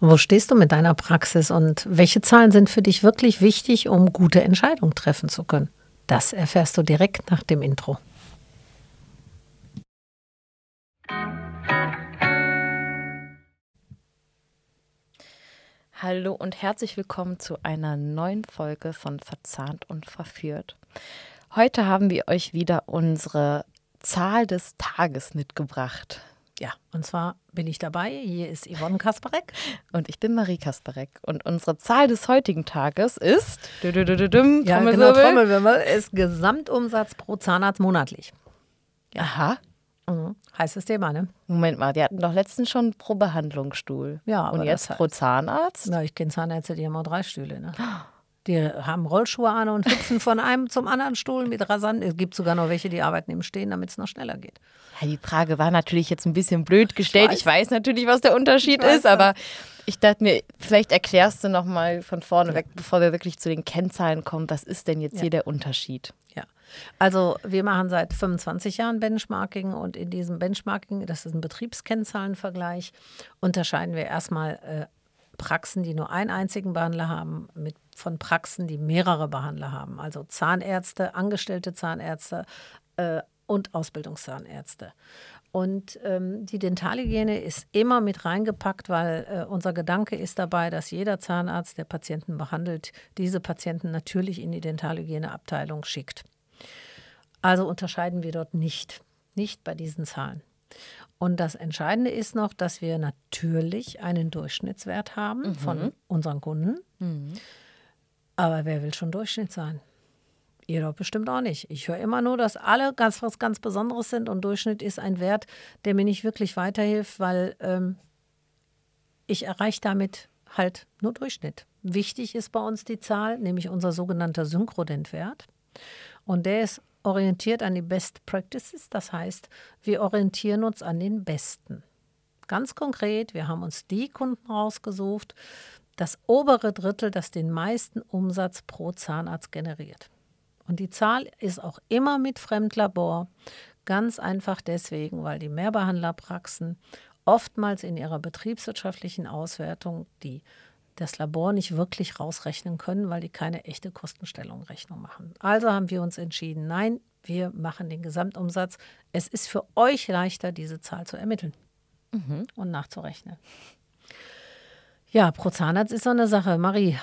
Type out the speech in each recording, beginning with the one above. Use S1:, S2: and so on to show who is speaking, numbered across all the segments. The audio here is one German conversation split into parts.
S1: Wo stehst du mit deiner Praxis und welche Zahlen sind für dich wirklich wichtig, um gute Entscheidungen treffen zu können? Das erfährst du direkt nach dem Intro.
S2: Hallo und herzlich willkommen zu einer neuen Folge von Verzahnt und Verführt. Heute haben wir euch wieder unsere Zahl des Tages mitgebracht.
S1: Ja, und zwar bin ich dabei. Hier ist Yvonne Kasparek.
S2: Und ich bin Marie Kasparek. Und unsere Zahl des heutigen Tages ist.
S1: Ja, genau, Trommelwirbel ist Gesamtumsatz pro Zahnarzt monatlich.
S2: Ja. Aha.
S1: Mhm. Heißes Thema, ne?
S2: Moment mal, die hatten doch letztens schon pro Behandlungsstuhl.
S1: Ja,
S2: Und jetzt pro Zahnarzt?
S1: Na, ich kenne Zahnärzte, die haben auch drei Stühle, ne? Die haben Rollschuhe an und hüpfen von einem zum anderen Stuhl mit rasant. Es gibt sogar noch welche, die arbeiten im Stehen, damit es noch schneller geht.
S2: Ja, die Frage war natürlich jetzt ein bisschen blöd gestellt. Ich weiß, ich weiß natürlich, was der Unterschied ist, aber ich dachte mir, vielleicht erklärst du noch mal von vorne ja. weg, bevor wir wirklich zu den Kennzahlen kommen, was ist denn jetzt ja. hier der Unterschied?
S1: Ja, also wir machen seit 25 Jahren Benchmarking und in diesem Benchmarking, das ist ein Betriebskennzahlenvergleich, unterscheiden wir erstmal äh, Praxen, die nur einen einzigen Behandler haben, mit, von Praxen, die mehrere Behandler haben. Also Zahnärzte, angestellte Zahnärzte äh, und Ausbildungszahnärzte. Und ähm, die Dentalhygiene ist immer mit reingepackt, weil äh, unser Gedanke ist dabei, dass jeder Zahnarzt, der Patienten behandelt, diese Patienten natürlich in die Dentalhygieneabteilung schickt. Also unterscheiden wir dort nicht, nicht bei diesen Zahlen. Und das Entscheidende ist noch, dass wir natürlich einen Durchschnittswert haben mhm. von unseren Kunden. Mhm. Aber wer will schon Durchschnitt sein? Ihr doch bestimmt auch nicht. Ich höre immer nur, dass alle ganz was ganz Besonderes sind und Durchschnitt ist ein Wert, der mir nicht wirklich weiterhilft, weil ähm, ich erreiche damit halt nur Durchschnitt. Wichtig ist bei uns die Zahl, nämlich unser sogenannter Synchrodent-Wert. Und der ist orientiert an die Best Practices. Das heißt, wir orientieren uns an den Besten. Ganz konkret, wir haben uns die Kunden rausgesucht, das obere Drittel, das den meisten Umsatz pro Zahnarzt generiert. Und die Zahl ist auch immer mit Fremdlabor. Ganz einfach deswegen, weil die Mehrbehandlerpraxen oftmals in ihrer betriebswirtschaftlichen Auswertung die das Labor nicht wirklich rausrechnen können, weil die keine echte Kostenstellungrechnung machen. Also haben wir uns entschieden, nein, wir machen den Gesamtumsatz. Es ist für euch leichter, diese Zahl zu ermitteln mhm. und nachzurechnen. Ja, pro Zahnarzt ist so eine Sache. Marie,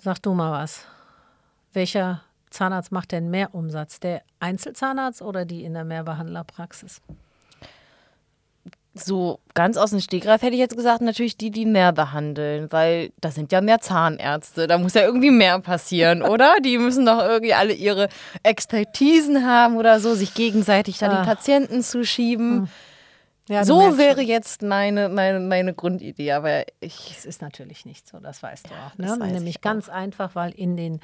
S1: sag du mal was. Welcher Zahnarzt macht denn mehr Umsatz? Der Einzelzahnarzt oder die in der Mehrbehandlerpraxis?
S2: so ganz aus dem Stegreif hätte ich jetzt gesagt, natürlich die, die mehr behandeln, weil das sind ja mehr Zahnärzte. Da muss ja irgendwie mehr passieren, oder? Die müssen doch irgendwie alle ihre Expertisen haben oder so, sich gegenseitig da die ah. Patienten zuschieben. Hm. Ja, so wäre schon. jetzt meine, meine, meine Grundidee, aber ich.
S1: Es ist natürlich nicht so, das weißt du auch. Ne? Nämlich ganz einfach, weil in den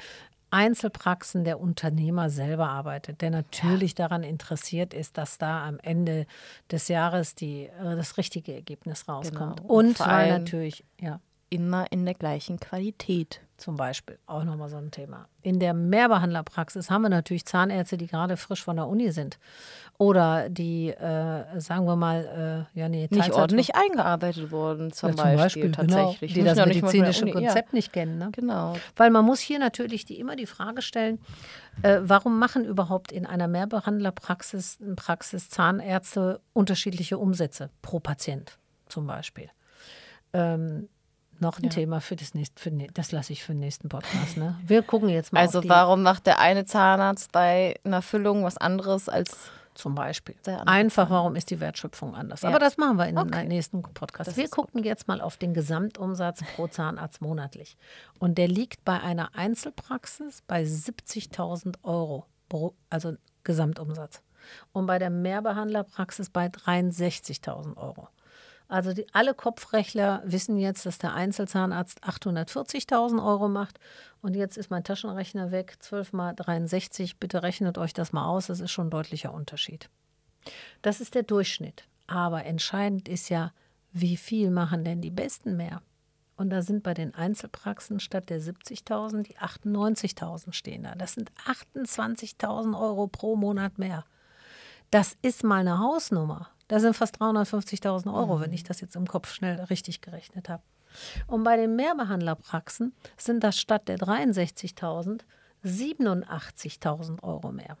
S1: Einzelpraxen der Unternehmer selber arbeitet, der natürlich ja. daran interessiert ist, dass da am Ende des Jahres die, äh, das richtige Ergebnis rauskommt. Genau. Und, Und weil natürlich, ja.
S2: Immer in der gleichen Qualität.
S1: Zum Beispiel, auch nochmal so ein Thema. In der Mehrbehandlerpraxis haben wir natürlich Zahnärzte, die gerade frisch von der Uni sind. Oder die, äh, sagen wir mal, äh, ja, nee,
S2: nicht ordentlich eingearbeitet wurden, zum, ja, zum Beispiel, Beispiel. Genau. tatsächlich.
S1: Genau, die das medizinische Konzept ja. nicht kennen. Ne?
S2: Genau.
S1: Weil man muss hier natürlich die, immer die Frage stellen, äh, warum machen überhaupt in einer Mehrbehandlerpraxis Praxis Zahnärzte unterschiedliche Umsätze pro Patient zum Beispiel? Ähm, noch ein ja. Thema für das nächste, für, das lasse ich für den nächsten Podcast. Ne? Wir gucken jetzt mal.
S2: Also warum macht der eine Zahnarzt bei einer Füllung was anderes als
S1: zum Beispiel. Einfach, warum ist die Wertschöpfung anders? Ja. Aber das machen wir in okay. nächsten Podcast. Das wir gucken gut. jetzt mal auf den Gesamtumsatz pro Zahnarzt monatlich. Und der liegt bei einer Einzelpraxis bei 70.000 Euro, also Gesamtumsatz. Und bei der Mehrbehandlerpraxis bei 63.000 Euro. Also die, alle Kopfrechner wissen jetzt, dass der Einzelzahnarzt 840.000 Euro macht. Und jetzt ist mein Taschenrechner weg, 12 mal 63. Bitte rechnet euch das mal aus, das ist schon ein deutlicher Unterschied. Das ist der Durchschnitt. Aber entscheidend ist ja, wie viel machen denn die Besten mehr? Und da sind bei den Einzelpraxen statt der 70.000 die 98.000 stehen da. Das sind 28.000 Euro pro Monat mehr. Das ist mal eine Hausnummer. Das sind fast 350.000 Euro, mhm. wenn ich das jetzt im Kopf schnell richtig gerechnet habe. Und bei den Mehrbehandlerpraxen sind das statt der 63.000 87.000 Euro mehr.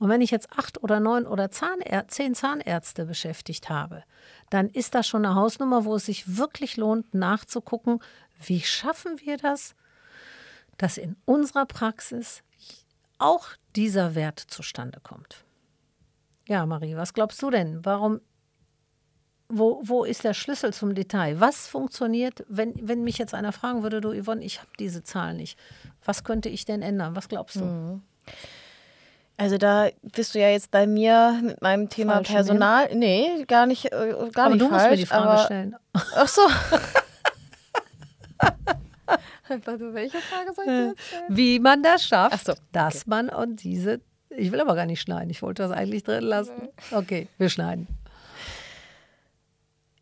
S1: Und wenn ich jetzt acht oder neun oder Zahnär zehn Zahnärzte beschäftigt habe, dann ist das schon eine Hausnummer, wo es sich wirklich lohnt, nachzugucken, wie schaffen wir das, dass in unserer Praxis auch dieser Wert zustande kommt. Ja, Marie, was glaubst du denn? Warum, wo, wo ist der Schlüssel zum Detail? Was funktioniert, wenn, wenn mich jetzt einer fragen würde, du Yvonne, ich habe diese Zahl nicht. Was könnte ich denn ändern? Was glaubst du?
S2: Mhm. Also da bist du ja jetzt bei mir mit meinem Thema falsch Personal. Nehmen? Nee, gar nicht, äh, gar
S1: aber
S2: nicht
S1: du
S2: falsch.
S1: musst mir die Frage
S2: aber,
S1: stellen.
S2: Ach so. also, welche Frage soll ich dir jetzt stellen?
S1: Wie man das schafft,
S2: so, okay.
S1: dass man und diese. Ich will aber gar nicht schneiden. Ich wollte das eigentlich drin lassen. Okay, wir schneiden.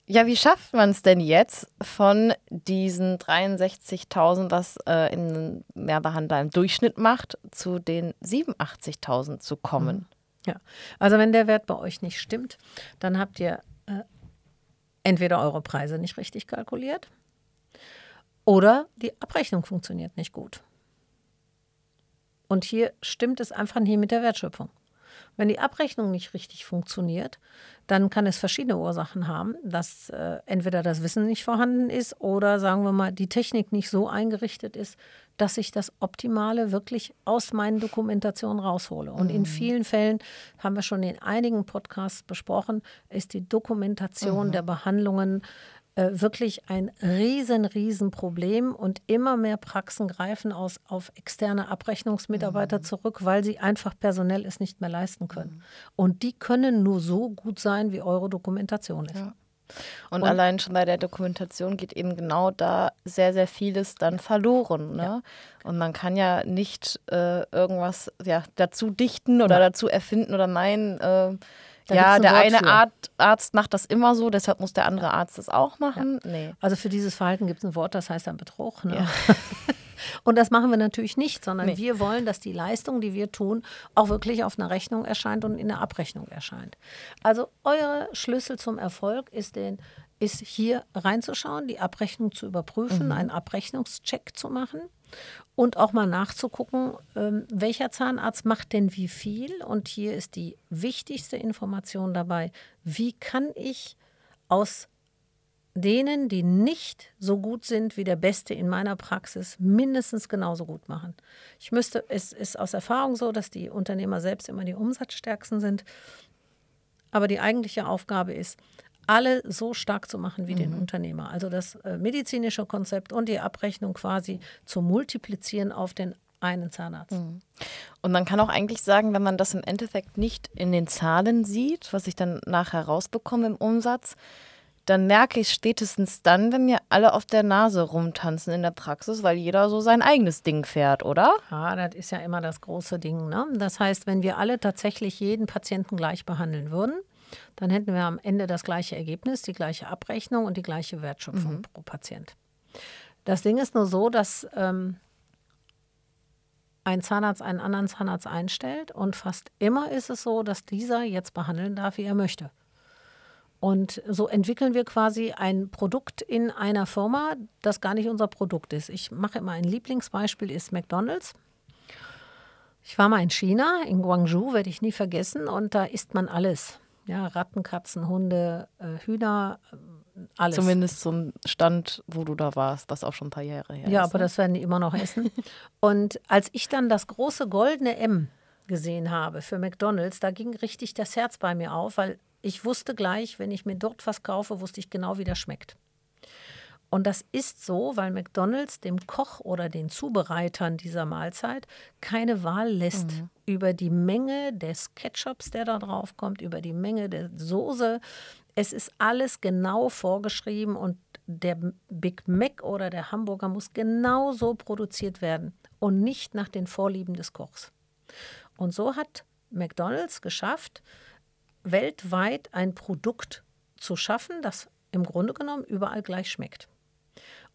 S2: Ja, wie schafft man es denn jetzt von diesen 63.000, was äh, ein Mehrbehandler im Durchschnitt macht, zu den 87.000 zu kommen?
S1: Ja, also wenn der Wert bei euch nicht stimmt, dann habt ihr äh, entweder eure Preise nicht richtig kalkuliert oder die Abrechnung funktioniert nicht gut. Und hier stimmt es einfach nicht mit der Wertschöpfung. Wenn die Abrechnung nicht richtig funktioniert, dann kann es verschiedene Ursachen haben, dass äh, entweder das Wissen nicht vorhanden ist oder sagen wir mal, die Technik nicht so eingerichtet ist, dass ich das Optimale wirklich aus meinen Dokumentationen raushole. Und in vielen Fällen, haben wir schon in einigen Podcasts besprochen, ist die Dokumentation der Behandlungen äh, wirklich ein riesen, riesen Problem und immer mehr Praxen greifen aus, auf externe Abrechnungsmitarbeiter zurück, weil sie einfach personell es nicht mehr leisten können. Und die können nur so gut sein, wie eure Dokumentation ist.
S2: Ja. Und, allein schon bei der Dokumentation geht eben genau da sehr, sehr vieles dann verloren. Ne? Und man kann ja nicht äh, irgendwas ja, dazu dichten oder dazu erfinden oder meinen, äh,
S1: Da
S2: ja,
S1: ein
S2: der eine. Art, Arzt macht das immer so, deshalb muss der andere Arzt das auch machen. Nee.
S1: Also für dieses Verhalten gibt es ein Wort, das heißt dann Betrug. Ne? Und das machen wir natürlich nicht, sondern
S2: Nee.
S1: wir wollen, dass die Leistung, die wir tun, auch wirklich auf einer Rechnung erscheint und in der Abrechnung erscheint. Also eure Schlüssel zum Erfolg ist, den, ist hier reinzuschauen, die Abrechnung zu überprüfen, einen Abrechnungscheck zu machen und auch mal nachzugucken, ähm, welcher Zahnarzt macht denn wie viel. Und hier ist die wichtigste Information dabei, wie kann ich aus denen, die nicht so gut sind wie der Beste in meiner Praxis, mindestens genauso gut machen. Ich müsste, es ist aus Erfahrung so, dass die Unternehmer selbst immer die umsatzstärksten sind. Aber die eigentliche Aufgabe ist, alle so stark zu machen wie den Unternehmer. Also das äh, medizinische Konzept und die Abrechnung quasi zu multiplizieren auf den einen Zahnarzt.
S2: Und man kann auch eigentlich sagen, wenn man das im Endeffekt nicht in den Zahlen sieht, was ich dann nachher rausbekomme im Umsatz, dann merke ich spätestens dann, wenn mir alle auf der Nase rumtanzen in der Praxis, weil jeder so sein eigenes Ding fährt, oder?
S1: Ja, das ist ja immer das große Ding. Ne? Das heißt, wenn wir alle tatsächlich jeden Patienten gleich behandeln würden, dann hätten wir am Ende das gleiche Ergebnis, die gleiche Abrechnung und die gleiche Wertschöpfung pro Patient. Das Ding ist nur so, dass ähm, ein Zahnarzt einen anderen Zahnarzt einstellt und fast immer ist es so, dass dieser jetzt behandeln darf, wie er möchte. Und so entwickeln wir quasi ein Produkt in einer Firma, das gar nicht unser Produkt ist. Ich mache immer ein Lieblingsbeispiel, ist McDonald's. Ich war mal in China, in Guangzhou, werde ich nie vergessen, und da isst man alles. Ja, Ratten, Katzen, Hunde, äh, Hühner, äh, alles.
S2: Zumindest zum Stand, wo du da warst, was auch schon ein paar Jahre her
S1: Ja,
S2: ist.
S1: aber
S2: ne?
S1: das werden die immer noch essen. Und als ich dann das große goldene M gesehen habe für McDonald's, da ging richtig das Herz bei mir auf, weil ich wusste gleich, wenn ich mir dort was kaufe, wusste ich genau, wie das schmeckt. Und das ist so, weil McDonald's dem Koch oder den Zubereitern dieser Mahlzeit keine Wahl lässt über die Menge des Ketchups, der da drauf kommt, über die Menge der Soße. Es ist alles genau vorgeschrieben und der Big Mac oder der Hamburger muss genau so produziert werden und nicht nach den Vorlieben des Kochs. Und so hat McDonald's geschafft, weltweit ein Produkt zu schaffen, das im Grunde genommen überall gleich schmeckt.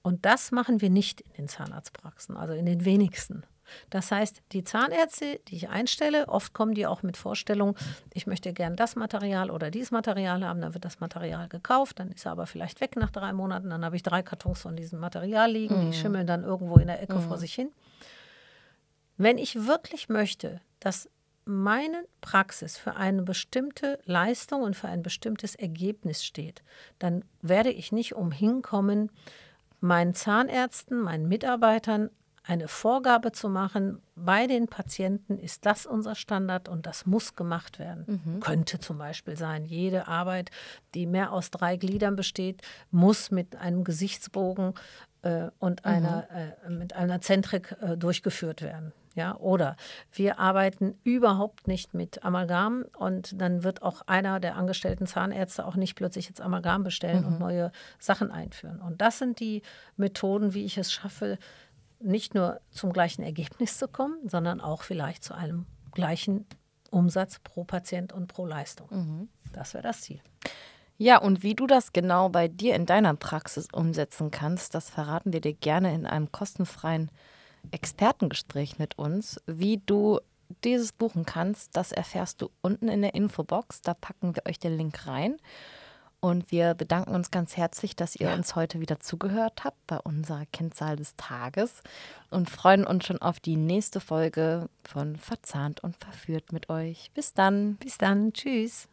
S1: Und das machen wir nicht in den Zahnarztpraxen, also in den wenigsten. Das heißt, die Zahnärzte, die ich einstelle, oft kommen die auch mit Vorstellungen, ich möchte gern das Material oder dieses Material haben, dann wird das Material gekauft, dann ist er aber vielleicht weg nach drei Monaten, dann habe ich drei Kartons von diesem Material liegen, mhm. die schimmeln dann irgendwo in der Ecke mhm. vor sich hin. Wenn ich wirklich möchte, dass meine Praxis für eine bestimmte Leistung und für ein bestimmtes Ergebnis steht, dann werde ich nicht umhin kommen, meinen Zahnärzten, meinen Mitarbeitern eine Vorgabe zu machen, bei den Patienten ist das unser Standard und das muss gemacht werden. Mhm. Könnte zum Beispiel sein, jede Arbeit, die mehr aus drei Gliedern besteht, muss mit einem Gesichtsbogen äh, und mhm. einer, äh, mit einer Zentrik äh, durchgeführt werden. Ja, oder wir arbeiten überhaupt nicht mit Amalgam und dann wird auch einer der angestellten Zahnärzte auch nicht plötzlich jetzt Amalgam bestellen mhm. und neue Sachen einführen. Und das sind die Methoden, wie ich es schaffe, nicht nur zum gleichen Ergebnis zu kommen, sondern auch vielleicht zu einem gleichen Umsatz pro Patient und pro Leistung. Mhm. Das wäre das Ziel.
S2: Ja, und wie du das genau bei dir in deiner Praxis umsetzen kannst, das verraten wir dir gerne in einem kostenfreien Expertengespräch mit uns. Wie du dieses buchen kannst, das erfährst du unten in der Infobox. Da packen wir euch den Link rein. Und wir bedanken uns ganz herzlich, dass ihr ja. uns heute wieder zugehört habt bei unserer Kennzahl des Tages und freuen uns schon auf die nächste Folge von Verzahnt und Verführt mit euch. Bis dann.
S1: Bis dann. Tschüss.